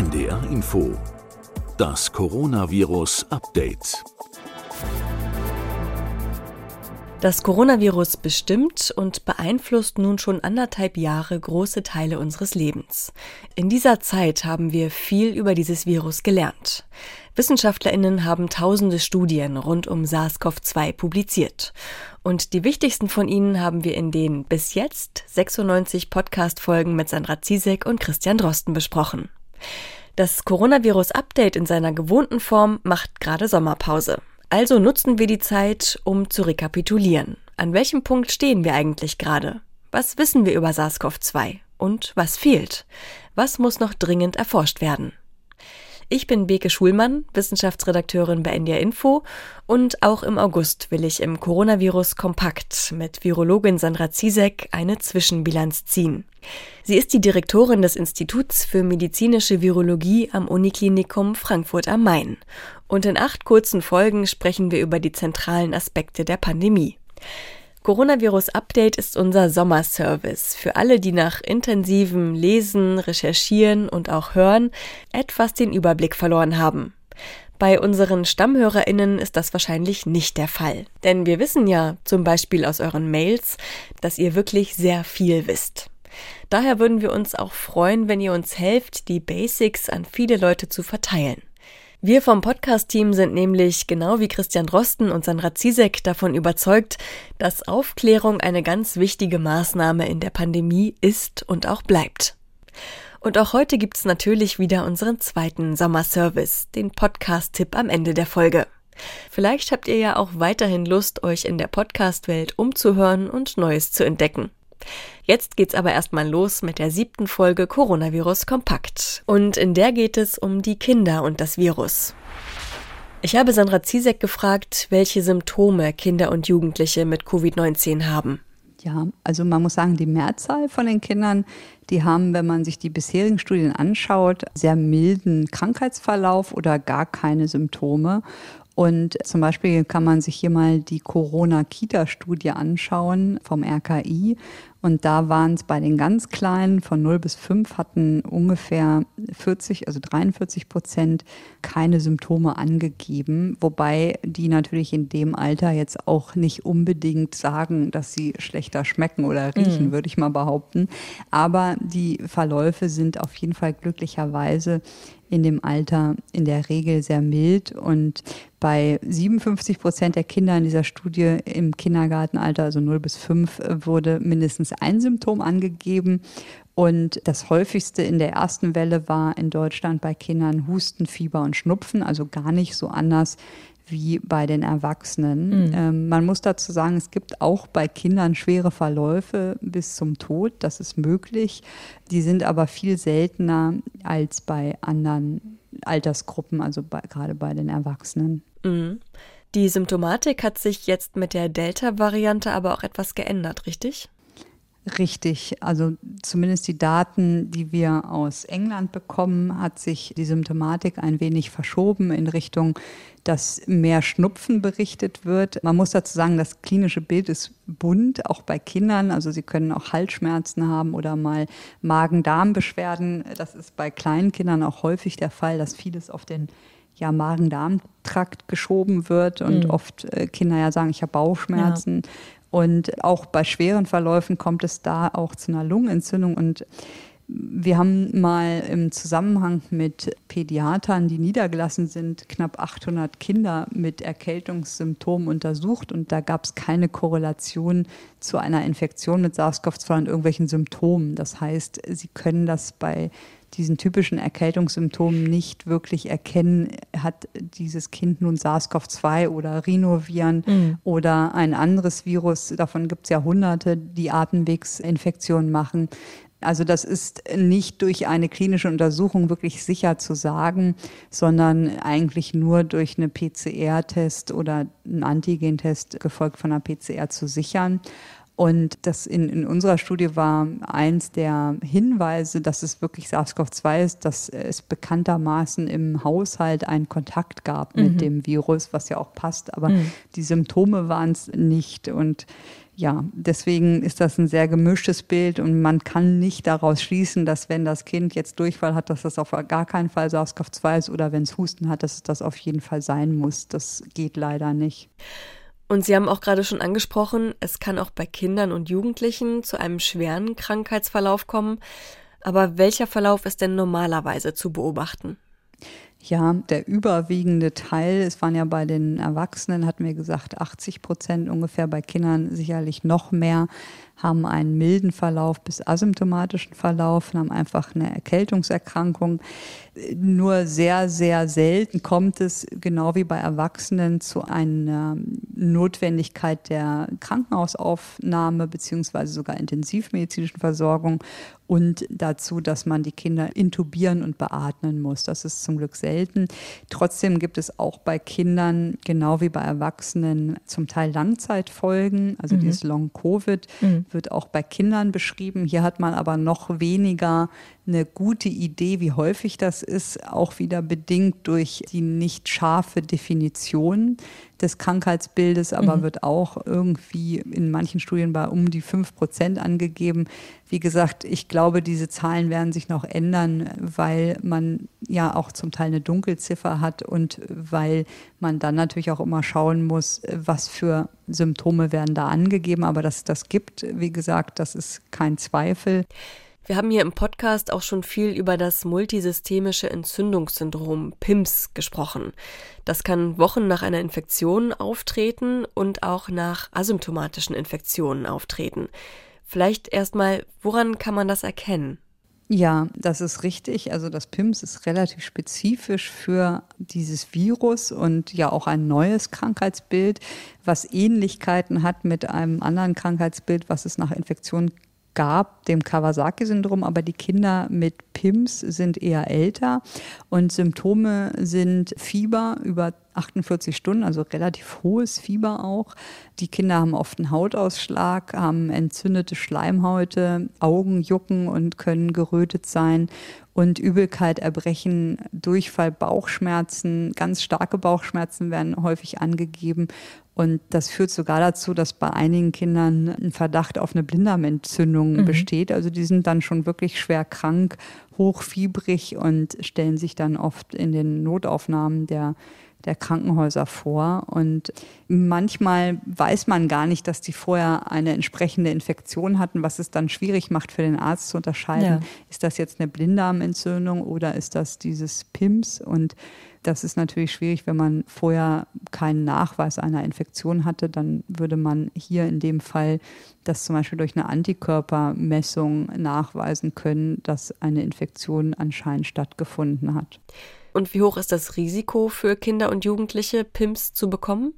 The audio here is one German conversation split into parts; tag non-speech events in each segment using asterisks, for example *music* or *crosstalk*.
NDR Info. Das Coronavirus Update. Das Coronavirus bestimmt und beeinflusst nun schon anderthalb Jahre große Teile unseres Lebens. In dieser Zeit haben wir viel über dieses Virus gelernt. Wissenschaftlerinnen haben tausende Studien rund um SARS-CoV-2 publiziert. Und die wichtigsten von ihnen haben wir in den bis jetzt 96 Podcast-Folgen mit Sandra Ziesek und Christian Drosten besprochen. Das Coronavirus-Update in seiner gewohnten Form macht gerade Sommerpause. Also nutzen wir die Zeit, um zu rekapitulieren. An welchem Punkt stehen wir eigentlich gerade? Was wissen wir über SARS-CoV-2? Und was fehlt? Was muss noch dringend erforscht werden? Ich bin Beke Schulmann, Wissenschaftsredakteurin bei NDR Info und auch im August will ich im Coronavirus Kompakt mit Virologin Sandra Ziesek eine Zwischenbilanz ziehen. Sie ist die Direktorin des Instituts für medizinische Virologie am Uniklinikum Frankfurt am Main. Und in acht kurzen Folgen sprechen wir über die zentralen Aspekte der Pandemie. Coronavirus Update ist unser Sommerservice für alle, die nach intensivem Lesen, Recherchieren und auch Hören etwas den Überblick verloren haben. Bei unseren StammhörerInnen ist das wahrscheinlich nicht der Fall. Denn wir wissen ja, zum Beispiel aus euren Mails, dass ihr wirklich sehr viel wisst. Daher würden wir uns auch freuen, wenn ihr uns helft, die Basics an viele Leute zu verteilen. Wir vom Podcast-Team sind nämlich genau wie Christian Drosten und Sandra Ziesek davon überzeugt, dass Aufklärung eine ganz wichtige Maßnahme in der Pandemie ist und auch bleibt. Und auch heute gibt's natürlich wieder unseren zweiten Sommerservice, den Podcast-Tipp am Ende der Folge. Vielleicht habt ihr ja auch weiterhin Lust, euch in der Podcast-Welt umzuhören und Neues zu entdecken. Jetzt geht's aber erstmal los mit der siebten Folge Coronavirus Kompakt. Und in der geht es um die Kinder und das Virus. Ich habe Sandra Ziesek gefragt, welche Symptome Kinder und Jugendliche mit Covid-19 haben. Ja, also man muss sagen, die Mehrzahl von den Kindern, die haben, wenn man sich die bisherigen Studien anschaut, sehr milden Krankheitsverlauf oder gar keine Symptome. Und zum Beispiel kann man sich hier mal die Corona-Kita-Studie anschauen vom RKI. Und da waren es bei den ganz Kleinen von 0 bis 5 hatten ungefähr 40, also 43 Prozent keine Symptome angegeben, wobei die natürlich in dem Alter jetzt auch nicht unbedingt sagen, dass sie schlechter schmecken oder riechen, mhm. würde ich mal behaupten. Aber die Verläufe sind auf jeden Fall glücklicherweise in dem Alter in der Regel sehr mild. Und bei 57 Prozent der Kinder in dieser Studie im Kindergartenalter, also 0 bis 5, wurde mindestens ein Symptom angegeben. Und das häufigste in der ersten Welle war in Deutschland bei Kindern Husten, Fieber und Schnupfen, also gar nicht so anders wie bei den Erwachsenen. Mhm. Ähm, man muss dazu sagen, es gibt auch bei Kindern schwere Verläufe bis zum Tod. Das ist möglich. Die sind aber viel seltener als bei anderen Altersgruppen, also bei, gerade bei den Erwachsenen. Mhm. Die Symptomatik hat sich jetzt mit der Delta-Variante aber auch etwas geändert, richtig? Richtig, also zumindest die Daten, die wir aus England bekommen, hat sich die Symptomatik ein wenig verschoben in Richtung, dass mehr Schnupfen berichtet wird. Man muss dazu sagen, das klinische Bild ist bunt, auch bei Kindern. Also sie können auch Halsschmerzen haben oder mal Magen-Darm-Beschwerden. Das ist bei kleinen Kindern auch häufig der Fall, dass vieles auf den ja, Magen-Darm-Trakt geschoben wird und mhm. oft äh, Kinder ja sagen, ich habe Bauchschmerzen. Ja. Und auch bei schweren Verläufen kommt es da auch zu einer Lungenentzündung. Und wir haben mal im Zusammenhang mit Pädiatern, die niedergelassen sind, knapp 800 Kinder mit Erkältungssymptomen untersucht und da gab es keine Korrelation zu einer Infektion mit SARS-CoV-2 und irgendwelchen Symptomen. Das heißt, sie können das bei diesen typischen Erkältungssymptomen nicht wirklich erkennen, hat dieses Kind nun SARS-CoV-2 oder Rhinoviren mhm. oder ein anderes Virus. Davon gibt es ja hunderte, die Atemwegsinfektionen machen. Also das ist nicht durch eine klinische Untersuchung wirklich sicher zu sagen, sondern eigentlich nur durch eine PCR-Test oder einen Antigentest gefolgt von einer PCR zu sichern. Und das in, in unserer Studie war eins der Hinweise, dass es wirklich SARS-CoV-2 ist, dass es bekanntermaßen im Haushalt einen Kontakt gab mit mhm. dem Virus, was ja auch passt. Aber mhm. die Symptome waren es nicht. Und ja, deswegen ist das ein sehr gemischtes Bild und man kann nicht daraus schließen, dass wenn das Kind jetzt Durchfall hat, dass das auf gar keinen Fall SARS-CoV-2 ist oder wenn es Husten hat, dass es das auf jeden Fall sein muss. Das geht leider nicht. Und Sie haben auch gerade schon angesprochen, es kann auch bei Kindern und Jugendlichen zu einem schweren Krankheitsverlauf kommen. Aber welcher Verlauf ist denn normalerweise zu beobachten? Ja, der überwiegende Teil, es waren ja bei den Erwachsenen, hatten wir gesagt, 80 Prozent ungefähr, bei Kindern sicherlich noch mehr, haben einen milden Verlauf bis asymptomatischen Verlauf haben einfach eine Erkältungserkrankung. Nur sehr, sehr selten kommt es, genau wie bei Erwachsenen, zu einer Notwendigkeit der Krankenhausaufnahme beziehungsweise sogar intensivmedizinischen Versorgung und dazu, dass man die Kinder intubieren und beatmen muss. Das ist zum Glück selten. Trotzdem gibt es auch bei Kindern, genau wie bei Erwachsenen, zum Teil Langzeitfolgen, also mhm. dieses Long-Covid. Mhm wird auch bei Kindern beschrieben. Hier hat man aber noch weniger eine gute Idee, wie häufig das ist, auch wieder bedingt durch die nicht scharfe Definition des Krankheitsbildes, aber mhm. wird auch irgendwie in manchen Studien bei um die fünf Prozent angegeben. Wie gesagt, ich glaube, diese Zahlen werden sich noch ändern, weil man ja auch zum Teil eine Dunkelziffer hat und weil man dann natürlich auch immer schauen muss, was für Symptome werden da angegeben. Aber dass das gibt, wie gesagt, das ist kein Zweifel. Wir haben hier im Podcast auch schon viel über das multisystemische Entzündungssyndrom PIMS gesprochen. Das kann Wochen nach einer Infektion auftreten und auch nach asymptomatischen Infektionen auftreten. Vielleicht erstmal, woran kann man das erkennen? Ja, das ist richtig. Also das PIMS ist relativ spezifisch für dieses Virus und ja auch ein neues Krankheitsbild, was Ähnlichkeiten hat mit einem anderen Krankheitsbild, was es nach Infektion gab, dem Kawasaki-Syndrom, aber die Kinder mit PIMS sind eher älter und Symptome sind Fieber über 48 Stunden, also relativ hohes Fieber auch. Die Kinder haben oft einen Hautausschlag, haben entzündete Schleimhäute, Augen jucken und können gerötet sein und Übelkeit, Erbrechen, Durchfall, Bauchschmerzen, ganz starke Bauchschmerzen werden häufig angegeben. Und das führt sogar dazu, dass bei einigen Kindern ein Verdacht auf eine Blinddarmentzündung mhm. besteht. Also die sind dann schon wirklich schwer krank, hochfiebrig und stellen sich dann oft in den Notaufnahmen der der Krankenhäuser vor. Und manchmal weiß man gar nicht, dass die vorher eine entsprechende Infektion hatten, was es dann schwierig macht für den Arzt zu unterscheiden. Ja. Ist das jetzt eine Blinddarmentzündung oder ist das dieses PIMS? Und das ist natürlich schwierig, wenn man vorher keinen Nachweis einer Infektion hatte, dann würde man hier in dem Fall das zum Beispiel durch eine Antikörpermessung nachweisen können, dass eine Infektion anscheinend stattgefunden hat. Und wie hoch ist das Risiko für Kinder und Jugendliche, PIMS zu bekommen?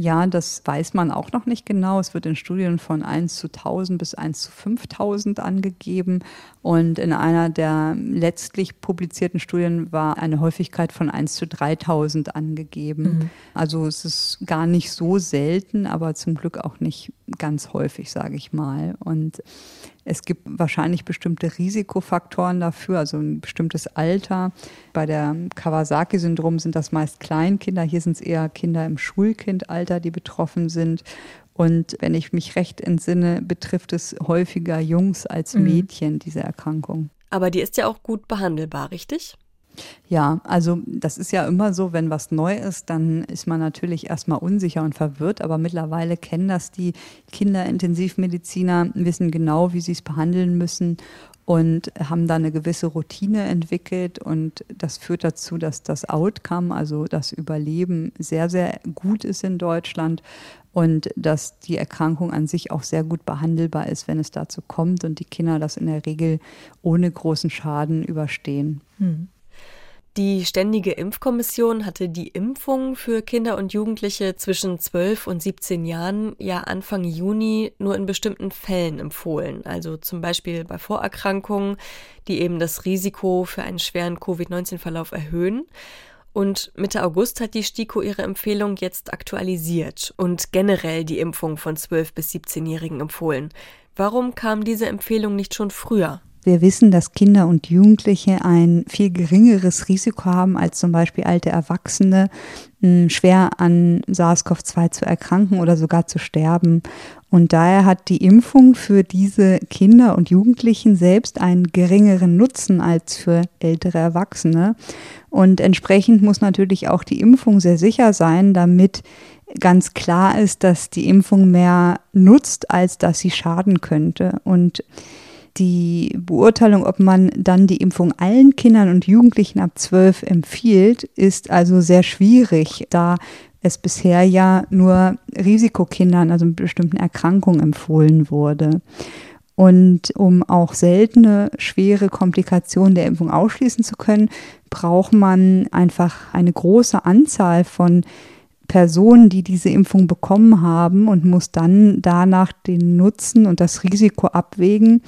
Ja, das weiß man auch noch nicht genau. Es wird in Studien von 1 zu 1000 bis 1 zu 5000 angegeben. Und in einer der letztlich publizierten Studien war eine Häufigkeit von 1 zu 3000 angegeben. Mhm. Also es ist gar nicht so selten, aber zum Glück auch nicht ganz häufig, sage ich mal. Und es gibt wahrscheinlich bestimmte Risikofaktoren dafür, also ein bestimmtes Alter. Bei der Kawasaki-Syndrom sind das meist Kleinkinder. Hier sind es eher Kinder im Schulkindalter, die betroffen sind. Und wenn ich mich recht entsinne, betrifft es häufiger Jungs als mhm. Mädchen, diese Erkrankung. Aber die ist ja auch gut behandelbar, richtig? Ja, also das ist ja immer so, wenn was neu ist, dann ist man natürlich erstmal unsicher und verwirrt, aber mittlerweile kennen das die Kinderintensivmediziner, wissen genau, wie sie es behandeln müssen und haben da eine gewisse Routine entwickelt und das führt dazu, dass das Outcome, also das Überleben sehr, sehr gut ist in Deutschland und dass die Erkrankung an sich auch sehr gut behandelbar ist, wenn es dazu kommt und die Kinder das in der Regel ohne großen Schaden überstehen. Hm. Die Ständige Impfkommission hatte die Impfung für Kinder und Jugendliche zwischen 12 und 17 Jahren ja Anfang Juni nur in bestimmten Fällen empfohlen, also zum Beispiel bei Vorerkrankungen, die eben das Risiko für einen schweren Covid-19-Verlauf erhöhen. Und Mitte August hat die STIKO ihre Empfehlung jetzt aktualisiert und generell die Impfung von 12 bis 17-Jährigen empfohlen. Warum kam diese Empfehlung nicht schon früher? Wir wissen, dass Kinder und Jugendliche ein viel geringeres Risiko haben als zum Beispiel alte Erwachsene, schwer an SARS-CoV-2 zu erkranken oder sogar zu sterben. Und daher hat die Impfung für diese Kinder und Jugendlichen selbst einen geringeren Nutzen als für ältere Erwachsene. Und entsprechend muss natürlich auch die Impfung sehr sicher sein, damit ganz klar ist, dass die Impfung mehr nutzt, als dass sie schaden könnte. Und die Beurteilung, ob man dann die Impfung allen Kindern und Jugendlichen ab zwölf empfiehlt, ist also sehr schwierig, da es bisher ja nur Risikokindern, also mit bestimmten Erkrankungen empfohlen wurde. Und um auch seltene, schwere Komplikationen der Impfung ausschließen zu können, braucht man einfach eine große Anzahl von Personen, die diese Impfung bekommen haben und muss dann danach den Nutzen und das Risiko abwägen.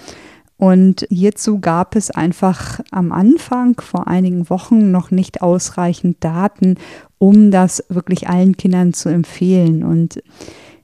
Und hierzu gab es einfach am Anfang vor einigen Wochen noch nicht ausreichend Daten, um das wirklich allen Kindern zu empfehlen. Und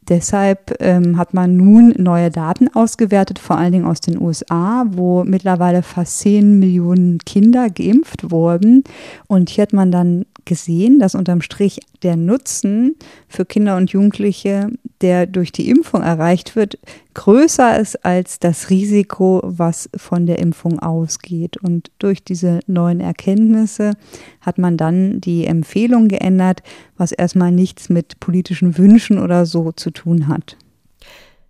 Deshalb ähm, hat man nun neue Daten ausgewertet, vor allen Dingen aus den USA, wo mittlerweile fast 10 Millionen Kinder geimpft wurden. Und hier hat man dann gesehen, dass unterm Strich der Nutzen für Kinder und Jugendliche, der durch die Impfung erreicht wird, größer ist als das Risiko, was von der Impfung ausgeht. Und durch diese neuen Erkenntnisse hat man dann die Empfehlung geändert, was erstmal nichts mit politischen Wünschen oder so zu tun hat.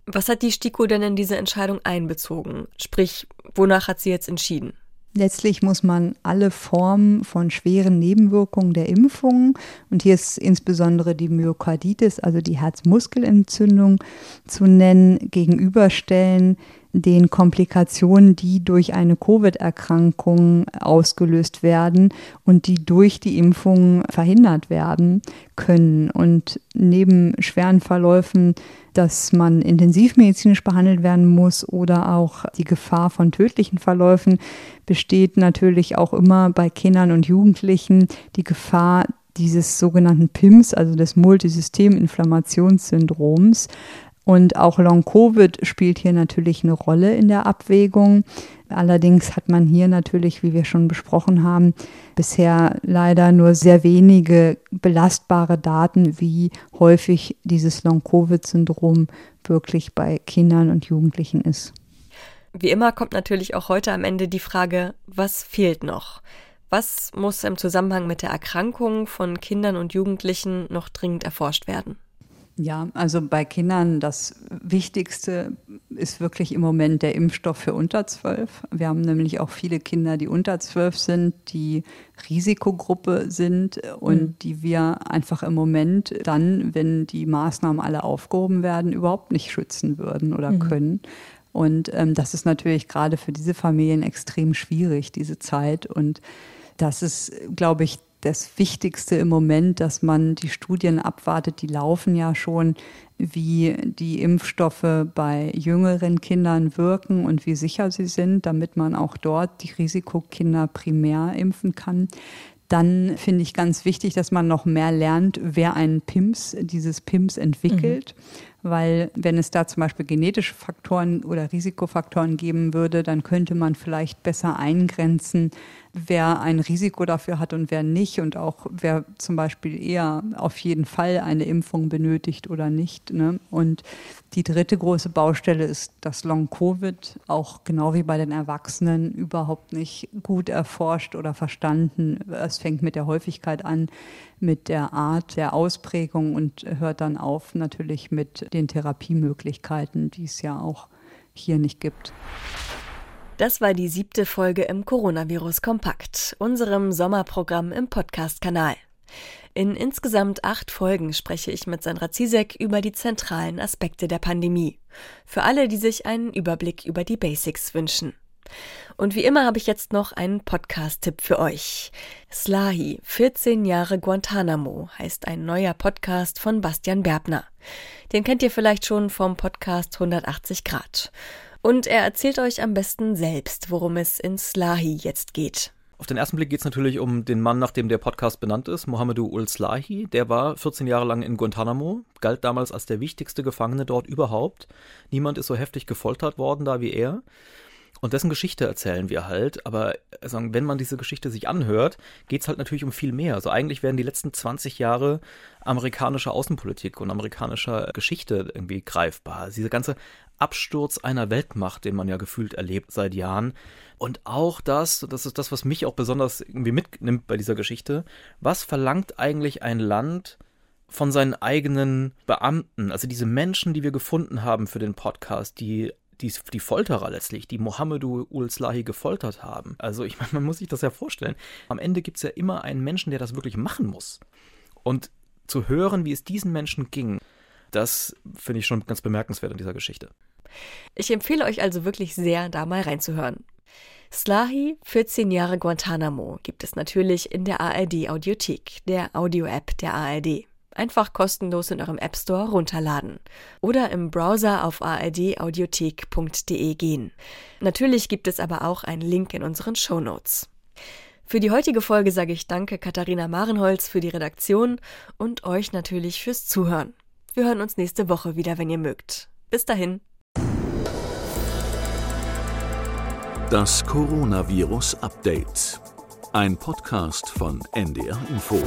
Was hat die STIKO denn in diese Entscheidung einbezogen? Sprich, wonach hat sie jetzt entschieden? Letztlich muss man alle Formen von schweren Nebenwirkungen der Impfung, und hier ist insbesondere die Myokarditis, also die Herzmuskelentzündung zu nennen, gegenüberstellen den Komplikationen, die durch eine Covid-Erkrankung ausgelöst werden und die durch die Impfung verhindert werden können. Und neben schweren Verläufen, dass man intensivmedizinisch behandelt werden muss oder auch die Gefahr von tödlichen Verläufen, besteht natürlich auch immer bei Kindern und Jugendlichen die Gefahr, dieses sogenannten PIMS, also des Multisysteminflammationssyndroms, und auch Long-Covid spielt hier natürlich eine Rolle in der Abwägung. Allerdings hat man hier natürlich, wie wir schon besprochen haben, bisher leider nur sehr wenige belastbare Daten, wie häufig dieses Long-Covid-Syndrom wirklich bei Kindern und Jugendlichen ist. Wie immer kommt natürlich auch heute am Ende die Frage, was fehlt noch? Was muss im Zusammenhang mit der Erkrankung von Kindern und Jugendlichen noch dringend erforscht werden? Ja, also bei Kindern das Wichtigste ist wirklich im Moment der Impfstoff für unter zwölf. Wir haben nämlich auch viele Kinder, die unter zwölf sind, die Risikogruppe sind und mhm. die wir einfach im Moment dann, wenn die Maßnahmen alle aufgehoben werden, überhaupt nicht schützen würden oder mhm. können. Und ähm, das ist natürlich gerade für diese Familien extrem schwierig, diese Zeit. Und das ist, glaube ich, das Wichtigste im Moment, dass man die Studien abwartet, die laufen ja schon, wie die Impfstoffe bei jüngeren Kindern wirken und wie sicher sie sind, damit man auch dort die Risikokinder primär impfen kann. Dann finde ich ganz wichtig, dass man noch mehr lernt, wer einen PIMS, dieses PIMS entwickelt. Mhm. Weil wenn es da zum Beispiel genetische Faktoren oder Risikofaktoren geben würde, dann könnte man vielleicht besser eingrenzen, wer ein Risiko dafür hat und wer nicht und auch wer zum Beispiel eher auf jeden Fall eine Impfung benötigt oder nicht. Ne? Und die dritte große Baustelle ist das Long-Covid, auch genau wie bei den Erwachsenen überhaupt nicht gut erforscht oder verstanden. Es fängt mit der Häufigkeit an, mit der Art der Ausprägung und hört dann auf natürlich mit den Therapiemöglichkeiten, die es ja auch hier nicht gibt. Das war die siebte Folge im Coronavirus Kompakt, unserem Sommerprogramm im Podcast-Kanal. In insgesamt acht Folgen spreche ich mit Sandra Zizek über die zentralen Aspekte der Pandemie. Für alle, die sich einen Überblick über die Basics wünschen. Und wie immer habe ich jetzt noch einen Podcast-Tipp für euch. Slahi, 14 Jahre Guantanamo, heißt ein neuer Podcast von Bastian Berbner. Den kennt ihr vielleicht schon vom Podcast 180 Grad. Und er erzählt euch am besten selbst, worum es in Slahi jetzt geht. Auf den ersten Blick geht es natürlich um den Mann, nach dem der Podcast benannt ist, Mohamedou Ul Slahi. Der war 14 Jahre lang in Guantanamo, galt damals als der wichtigste Gefangene dort überhaupt. Niemand ist so heftig gefoltert worden da wie er. Und dessen Geschichte erzählen wir halt, aber also, wenn man diese Geschichte sich anhört, geht es halt natürlich um viel mehr. Also eigentlich werden die letzten 20 Jahre amerikanischer Außenpolitik und amerikanischer Geschichte irgendwie greifbar. Also diese ganze Absturz einer Weltmacht, den man ja gefühlt erlebt seit Jahren. Und auch das, das ist das, was mich auch besonders irgendwie mitnimmt bei dieser Geschichte. Was verlangt eigentlich ein Land von seinen eigenen Beamten? Also diese Menschen, die wir gefunden haben für den Podcast, die die, die Folterer letztlich, die Mohamedou Ul-Slahi gefoltert haben. Also ich *laughs* meine, man muss sich das ja vorstellen. Am Ende gibt es ja immer einen Menschen, der das wirklich machen muss. Und zu hören, wie es diesen Menschen ging, das finde ich schon ganz bemerkenswert in dieser Geschichte. Ich empfehle euch also wirklich sehr, da mal reinzuhören. Slahi, 14 Jahre Guantanamo, gibt es natürlich in der ARD Audiothek, der Audio-App der ARD einfach kostenlos in eurem App Store runterladen oder im Browser auf ardaudiothek.de gehen. Natürlich gibt es aber auch einen Link in unseren Show Notes. Für die heutige Folge sage ich danke Katharina Marenholz für die Redaktion und euch natürlich fürs Zuhören. Wir hören uns nächste Woche wieder, wenn ihr mögt. Bis dahin. Das Coronavirus Update. Ein Podcast von NDR Info.